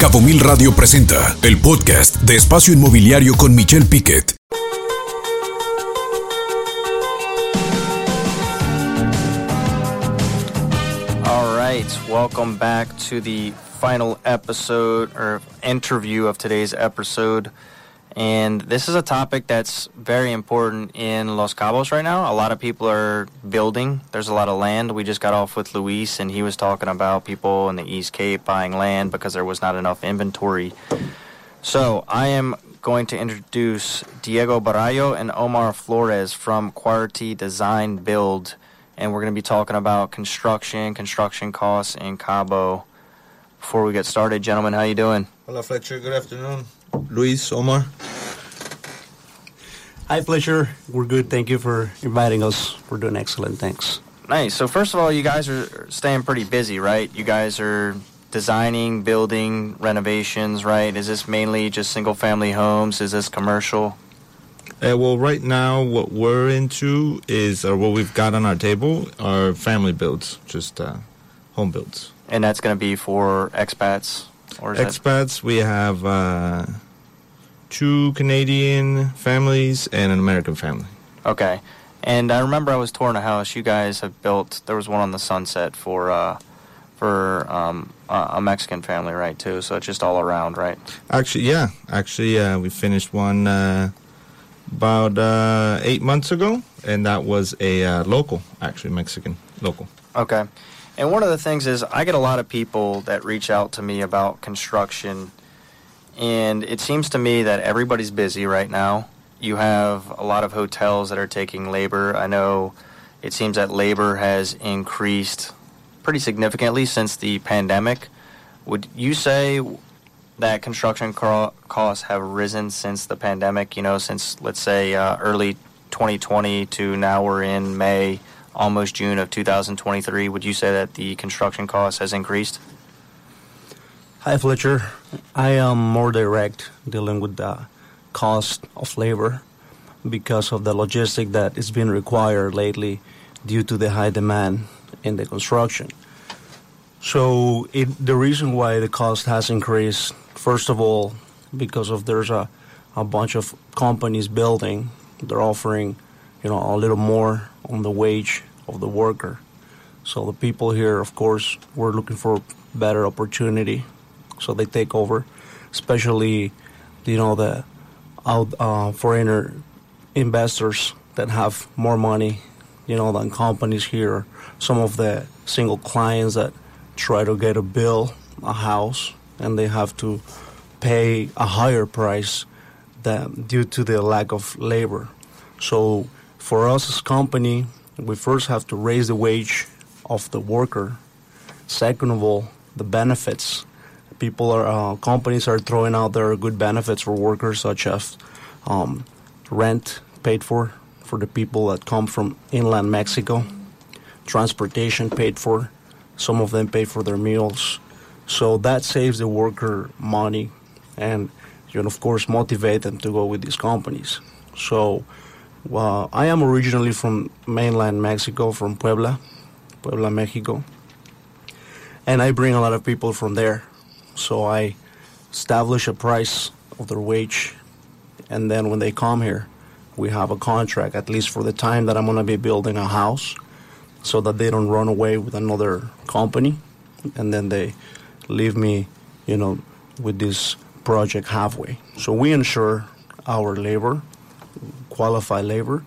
Cabo Mil Radio presenta el podcast de Espacio Inmobiliario con Michelle Piquet. All right, welcome back to the final episode or interview of today's episode. And this is a topic that's very important in Los Cabos right now. A lot of people are building. There's a lot of land. We just got off with Luis, and he was talking about people in the East Cape buying land because there was not enough inventory. So I am going to introduce Diego Borrayo and Omar Flores from Quarrity Design Build, and we're going to be talking about construction, construction costs in Cabo. Before we get started, gentlemen, how you doing? Hola Fletcher, good afternoon. Luis, Omar. Hi, Pleasure. We're good. Thank you for inviting us. We're doing excellent. Thanks. Nice. So first of all, you guys are staying pretty busy, right? You guys are designing, building, renovations, right? Is this mainly just single-family homes? Is this commercial? Uh, well, right now, what we're into is, or what we've got on our table, are family builds, just uh, home builds. And that's going to be for expats, or is that Expats, we have uh, two Canadian families and an American family. okay? And I remember I was touring a house you guys have built. There was one on the Sunset for uh, for um, a a Mexican family, right? Too. So it's just all around, right? Actually, yeah, actually, uh, we finished one uh, about uh, eight months ago, and that was a uh, local, actually Mexican local. Okay. And one of the things is, I get a lot of people that reach out to me about construction, and it seems to me that everybody's busy right now. You have a lot of hotels that are taking labor. I know it seems that labor has increased pretty significantly since the pandemic. Would you say that construction co- costs have risen since the pandemic? You know, since let's say uh, early 2020 to now we're in May, almost June of 2023. Would you say that the construction cost has increased? Hi, Fletcher. I am more direct dealing with the cost of labor because of the logistic that is being required lately due to the high demand in the construction. So it, the reason why the cost has increased, first of all, because of there's a, a bunch of companies building, they're offering, you know, a little more on the wage of the worker. So the people here, of course, we're looking for better opportunity, so they take over, especially, you know, the out uh, foreigner investors that have more money, you know, than companies here. Some of the single clients that try to get a bill, a house, and they have to pay a higher price than due to the lack of labor. So for us as company, we first have to raise the wage of the worker. Second of all, the benefits. People are uh, companies are throwing out their good benefits for workers, such as um, rent paid for for the people that come from inland Mexico, transportation paid for. Some of them pay for their meals, so that saves the worker money, and you know, of course, motivate them to go with these companies. So, well, I am originally from mainland Mexico, from Puebla, Puebla, Mexico, and I bring a lot of people from there. So I establish a price of their wage, and then when they come here, we have a contract at least for the time that I'm going to be building a house, so that they don't run away with another company, and then they leave me, you know, with this project halfway. So we ensure our labor, qualified labor,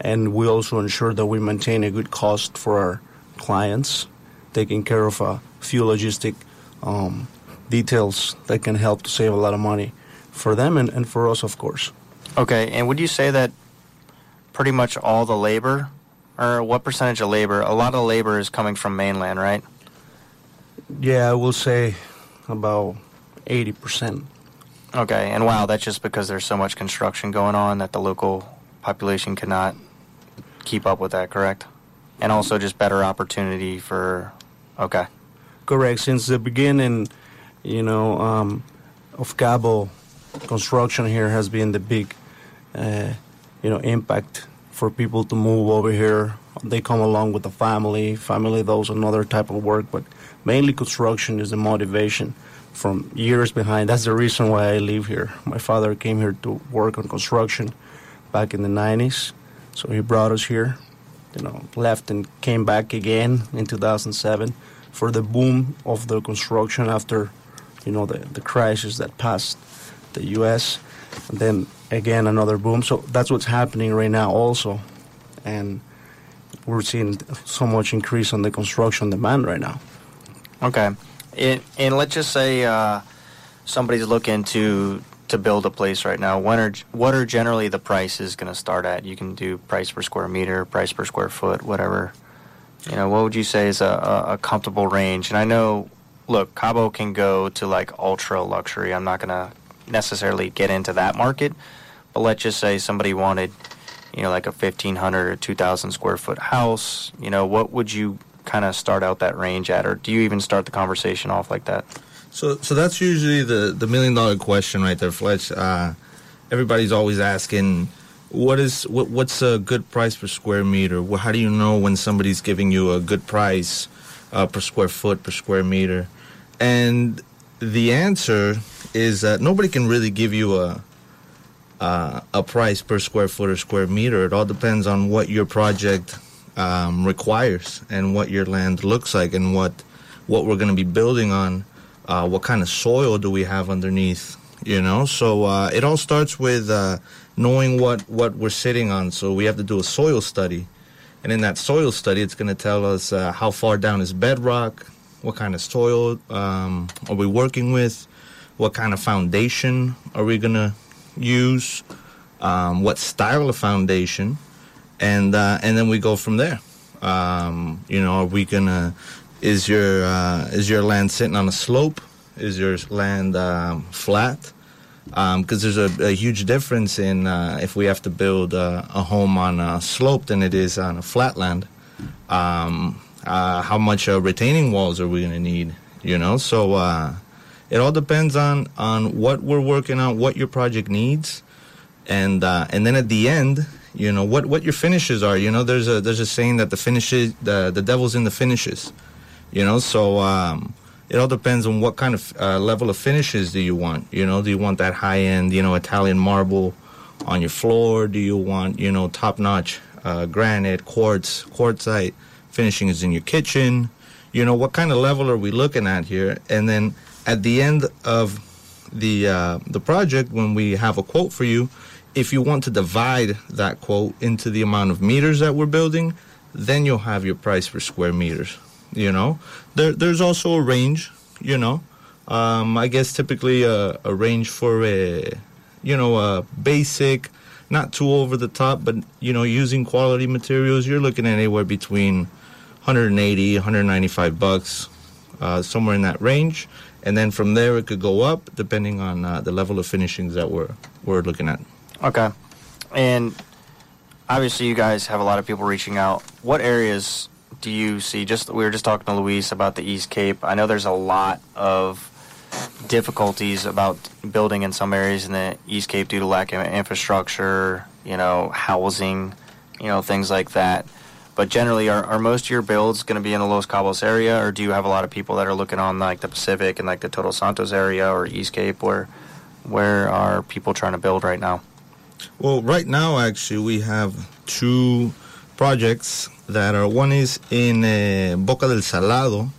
and we also ensure that we maintain a good cost for our clients, taking care of a few logistic um, details that can help to save a lot of money for them and, and for us, of course. Okay. And would you say that pretty much all the labor, or what percentage of labor? A lot of labor is coming from mainland, right? Yeah, I will say about 80%. Okay, and wow, that's just because there's so much construction going on that the local population cannot keep up with that, correct? And also just better opportunity for, okay. Correct. Since the beginning, you know, um, of Cabo, construction here has been the big, uh, you know, impact for people to move over here. They come along with the family. Family does another type of work, but mainly construction is the motivation from years behind. That's the reason why I live here. My father came here to work on construction back in the 90s, so he brought us here. You know, left and came back again in 2007 for the boom of the construction after, you know, the, the crisis that passed the U.S. And then again another boom. So that's what's happening right now also, and we're seeing so much increase on the construction demand right now. Okay, and, and let's just say uh, somebody's looking to to build a place right now. When are what are generally the prices going to start at? You can do price per square meter, price per square foot, whatever. You know, what would you say is a, a, a comfortable range? And I know, look, Cabo can go to like ultra luxury. I'm not going to necessarily get into that market, but let's just say somebody wanted, you know, like a 1,500 or 2,000 square foot house. You know, what would you kind of start out that range at, or do you even start the conversation off like that? So, so that's usually the the million dollar question right there, Fletch. Uh, everybody's always asking, what is what, what's a good price per square meter? How do you know when somebody's giving you a good price uh, per square foot per square meter? And the answer is that nobody can really give you a uh, a price per square foot or square meter. It all depends on what your project um, requires and what your land looks like and what what we're going to be building on. Uh, what kind of soil do we have underneath? You know, so uh, it all starts with uh, knowing what what we're sitting on. So we have to do a soil study, and in that soil study, it's going to tell us uh, how far down is bedrock, what kind of soil um, are we working with, what kind of foundation are we going to use, um, what style of foundation, and uh, and then we go from there. Um, you know, are we gonna? Is your uh, is your land sitting on a slope? Is your land um, flat? Because there's a, a, huge difference in uh, if we have to build uh, a home on a slope than it is on a flat land. Um, uh, how much uh, retaining walls are we going to need? You know, so uh, it all depends on on what we're working on, what your project needs, and uh, and then at the end, you know what what your finishes are. You know, there's a there's a saying that the finishes the the devil's in the finishes. You know, so. Um, it all depends on what kind of uh, level of finishes do you want. You know, do you want that high end, you know, Italian marble on your floor? Do you want, you know, top notch uh, granite, quartz, quartzite? finishing is in your kitchen. You know, what kind of level are we looking at here? And then at the end of the uh, the project, when we have a quote for you, if you want to divide that quote into the amount of meters that we're building, then you'll have your price per square meters. You know, there, there's also a range. You know, um, I guess typically a, a range for a you know a basic, not too over the top, but you know using quality materials, you're looking at anywhere between 180, 195 bucks, uh, somewhere in that range. And then from there, it could go up depending on uh, the level of finishings that we're we're looking at. Okay, and obviously, you guys have a lot of people reaching out. What areas do you see? Just we were just talking to Luis about the East Cape. I know there's a lot of difficulties about building in some areas in the East Cape due to lack of infrastructure, you know, housing, you know, things like that. But generally, are, are most of your builds going to be in the Los Cabos area, or do you have a lot of people that are looking on like the Pacific and like the Todos Santos area or East Cape? Where where are people trying to build right now? Well, right now, actually, we have two projects that are one is in uh, Boca del Salado,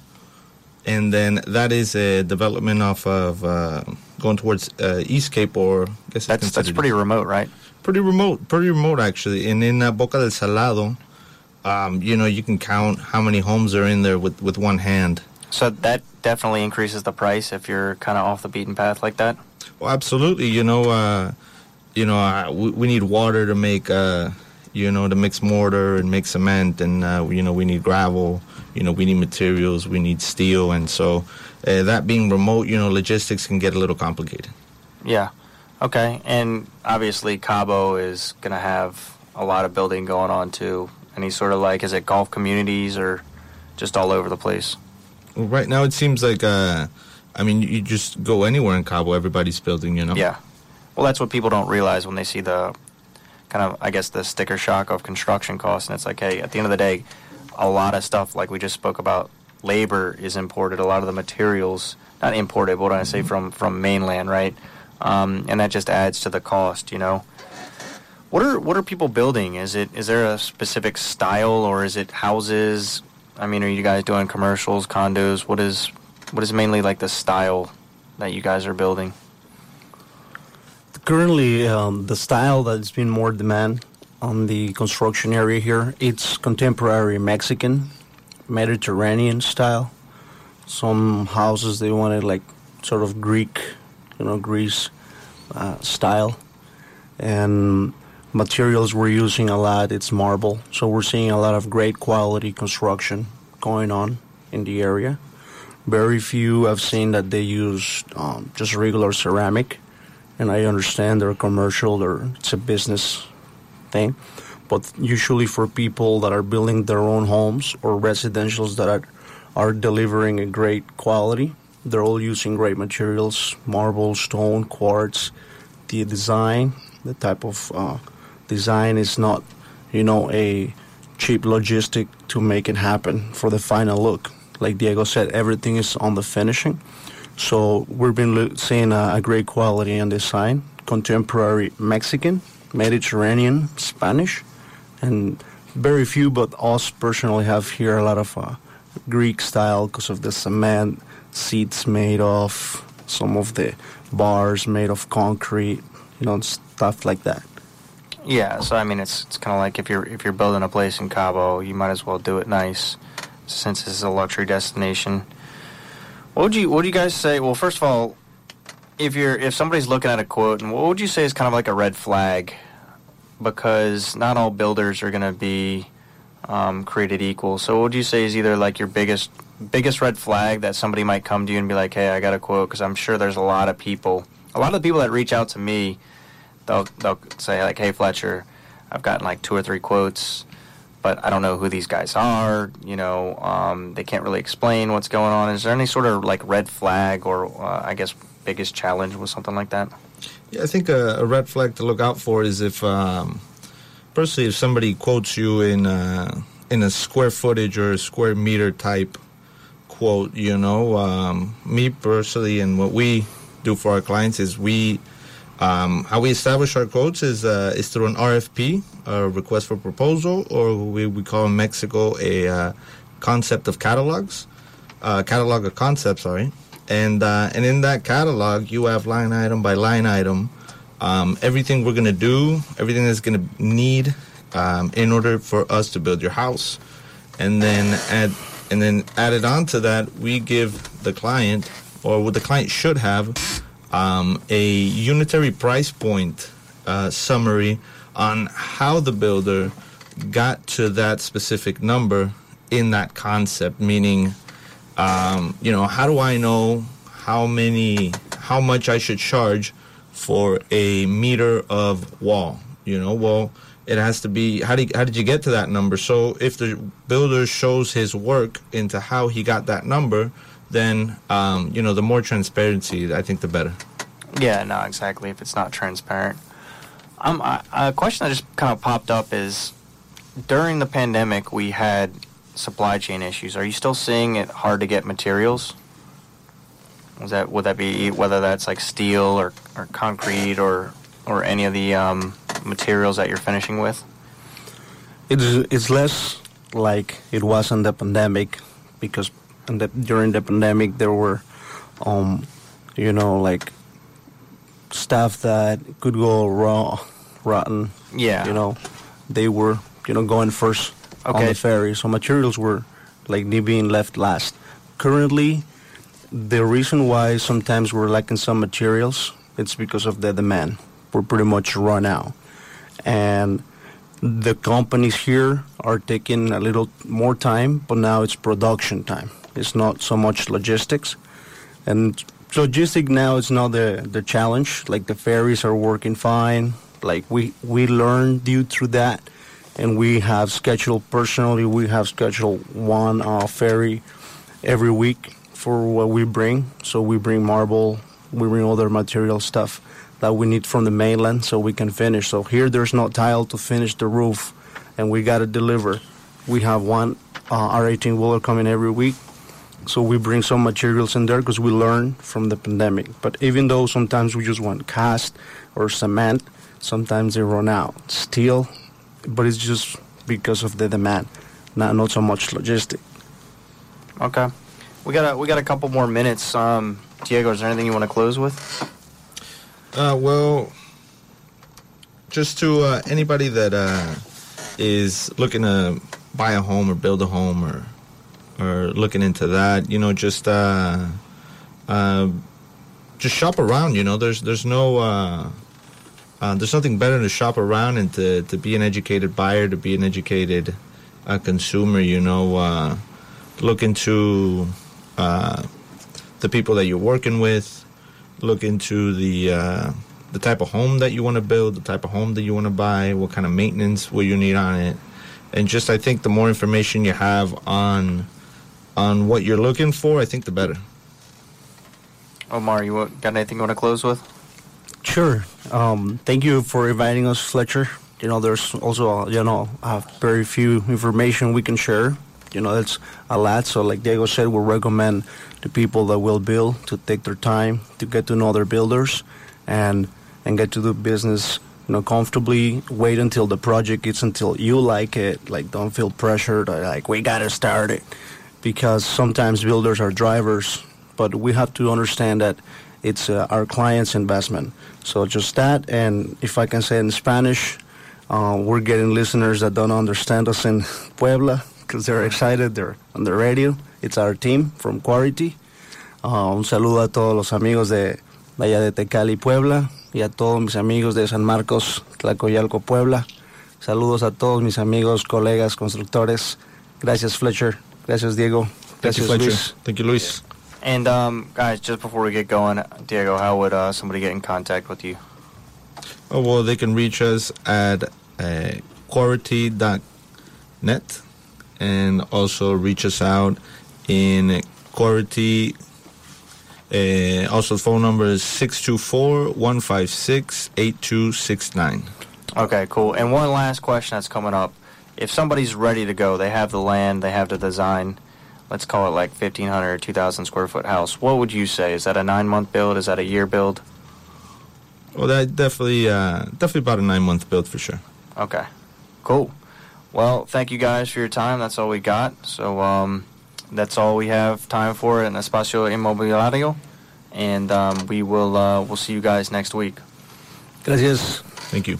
and then that is a development off of uh, going towards uh, East Cape, or I guess that's that's pretty remote, right? Pretty remote, pretty remote actually. And in uh, Boca del Salado, um, you know, you can count how many homes are in there with, with one hand. So that definitely increases the price if you're kind of off the beaten path like that. Well, absolutely. You know, uh, you know, uh, we, we, need water to make, uh, you know, to mix mortar and make cement, and uh, you know, we need gravel. You know, we need materials, we need steel, and so uh, that being remote, you know, logistics can get a little complicated. Yeah. Okay. And obviously, Cabo is going to have a lot of building going on too any sort of like, is it golf communities or just all over the place? Well, right now it seems like, uh, I mean, you just go anywhere in Cabo, everybody's building, you know? Yeah. Well, that's what people don't realize when they see the kind of, I guess, the sticker shock of construction costs. And it's like, hey, at the end of the day, a lot of stuff, like we just spoke about, labor is imported. A lot of the materials, not imported, but what I say from from mainland, right? Um, and that just adds to the cost, you know. What are what are people building? Is it is there a specific style or is it houses? I mean, are you guys doing commercials, condos? What is what is mainly like the style that you guys are building? Currently, um, the style that's been more demand on the construction area here, it's contemporary Mexican, Mediterranean style. Some houses they wanted like sort of Greek, you know, Greece uh, style, and materials we're using a lot. It's marble, so we're seeing a lot of great quality construction going on in the area. Very few I've seen that they use um, just regular ceramic, and I understand they're commercial or it's a business thing. But usually for people that are building their own homes or residentials that are, are delivering a great quality, they're all using great materials: marble, stone, quartz. The design, the type of uh, design is not, you know, a cheap logistic to make it happen for the final look like Diego said, everything is on the finishing. So we've been seeing a, a great quality in design, contemporary Mexican, Mediterranean, Spanish, and very few, but us personally have here a lot of uh, Greek style because of the cement seats made of, some of the bars made of concrete, you know, stuff like that. Yeah, so I mean, it's it's kind of like if you're if you're building a place in Cabo, you might as well do it nice since this is a luxury destination. What would you What do you guys say? Well, first of all, if you're if somebody's looking at a quote, and what would you say is kind of like a red flag? Because not all builders are going to be um, created equal. So, what would you say is either like your biggest biggest red flag that somebody might come to you and be like, "Hey, I got a quote," because I'm sure there's a lot of people, a lot of the people that reach out to me, they'll they'll say like, "Hey, Fletcher, I've gotten like two or three quotes but I don't know who these guys are. You know, um, they can't really explain what's going on. Is there any sort of like red flag or uh, I guess biggest challenge with something like that? Yeah, I think a, a red flag to look out for is if, um, personally, if somebody quotes you in uh, in a square footage or a square meter type quote. You know, um, me personally, and what we do for our clients is we um, how we establish our quotes is uh, is through an RFP, a request for proposal, or we, we call in Mexico a uh, concept of catalogs, uh, catalog of concepts, sorry. And uh, and in that catalog, you have line item by line item, um, everything we're gonna do, everything that's gonna need um, in order for us to build your house, and then add and then added on to that, we give the client, or what the client should have um, a unitary price point uh, summary on how the builder got to that specific number in that concept, meaning, um, you know, how do I know how many, how much I should charge for a meter of wall? You know, well, it has to be how did how did you get to that number? So if the builder shows his work into how he got that number, then um, you know the more transparency, I think, the better. Yeah, no, exactly. If it's not transparent, um, I, a question that just kind of popped up is during the pandemic we had supply chain issues. Are you still seeing it hard to get materials? Was that would that be whether that's like steel or, or concrete or or any of the um, materials that you're finishing with? It's it's less like it was in the pandemic because the, during the pandemic there were, um, you know, like stuff that could go raw, rotten. Yeah. You know, they were you know going first okay. on the ferry, so materials were like being left last. Currently, the reason why sometimes we're lacking some materials it's because of the demand. We're pretty much run out, and the companies here are taking a little more time, but now it's production time. It's not so much logistics, and logistic now is not the the challenge. Like the ferries are working fine. Like we we learned due through that, and we have scheduled personally. We have scheduled one uh, ferry every week for what we bring. So we bring marble, we bring other material stuff that we need from the mainland so we can finish. So here there's no tile to finish the roof, and we got to deliver. We have one uh, R18 wheeler coming every week, so we bring some materials in there because we learn from the pandemic. But even though sometimes we just want cast or cement, sometimes they run out. Steel, but it's just because of the demand, not not so much logistic. Okay. We got a we got a couple more minutes. Um, Diego, is there anything you want to close with? Uh, well, just to uh, anybody that uh, is looking to buy a home or build a home or or looking into that, you know, just uh, uh, just shop around. You know, there's there's no uh, uh, there's nothing better than to shop around and to, to be an educated buyer, to be an educated uh, consumer. You know, uh, look into uh, the people that you're working with. Look into the uh, the type of home that you want to build, the type of home that you want to buy, what kind of maintenance will you need on it, and just I think the more information you have on on what you're looking for, I think the better. Omar, you want, got anything you want to close with? Sure. Um, thank you for inviting us, Fletcher. You know, there's also, you know, uh, very few information we can share. You know, that's a lot. So, like Diego said, we recommend the people that will build to take their time to get to know their builders and and get to do business, you know, comfortably. Wait until the project gets until you like it. Like, don't feel pressured. Or like, we gotta start it, because sometimes builders are drivers, but we have to understand that it's uh, our client's investment. So just that, and if I can say in Spanish, uh, we're getting listeners that don't understand us in Puebla because they're excited. They're on the radio. It's our team from Quarrity. Uh, un saludo a todos los amigos de allá de Tecali, Puebla, y a todos mis amigos de San Marcos, Tlacoyalco, Puebla. Saludos a todos mis amigos, colegas, constructores. Gracias, Fletcher. Gracias, Diego. Thank you, Luis. Thank you, Luis. And um, guys, just before we get going, Diego, how would uh, somebody get in contact with you? Oh, well, they can reach us at uh, quarrity.net and also reach us out in Quarrity. Uh, also, phone number is 624 156 8269. Okay, cool. And one last question that's coming up. If somebody's ready to go, they have the land, they have the design, let's call it like 1,500 or 2,000 square foot house, what would you say? Is that a nine month build? Is that a year build? Well, that definitely, uh, definitely about a nine month build for sure. Okay, cool. Well, thank you guys for your time. That's all we got. So um, that's all we have time for in Espacio Inmobiliario. And um, we will uh, we'll see you guys next week. Gracias. Thank you.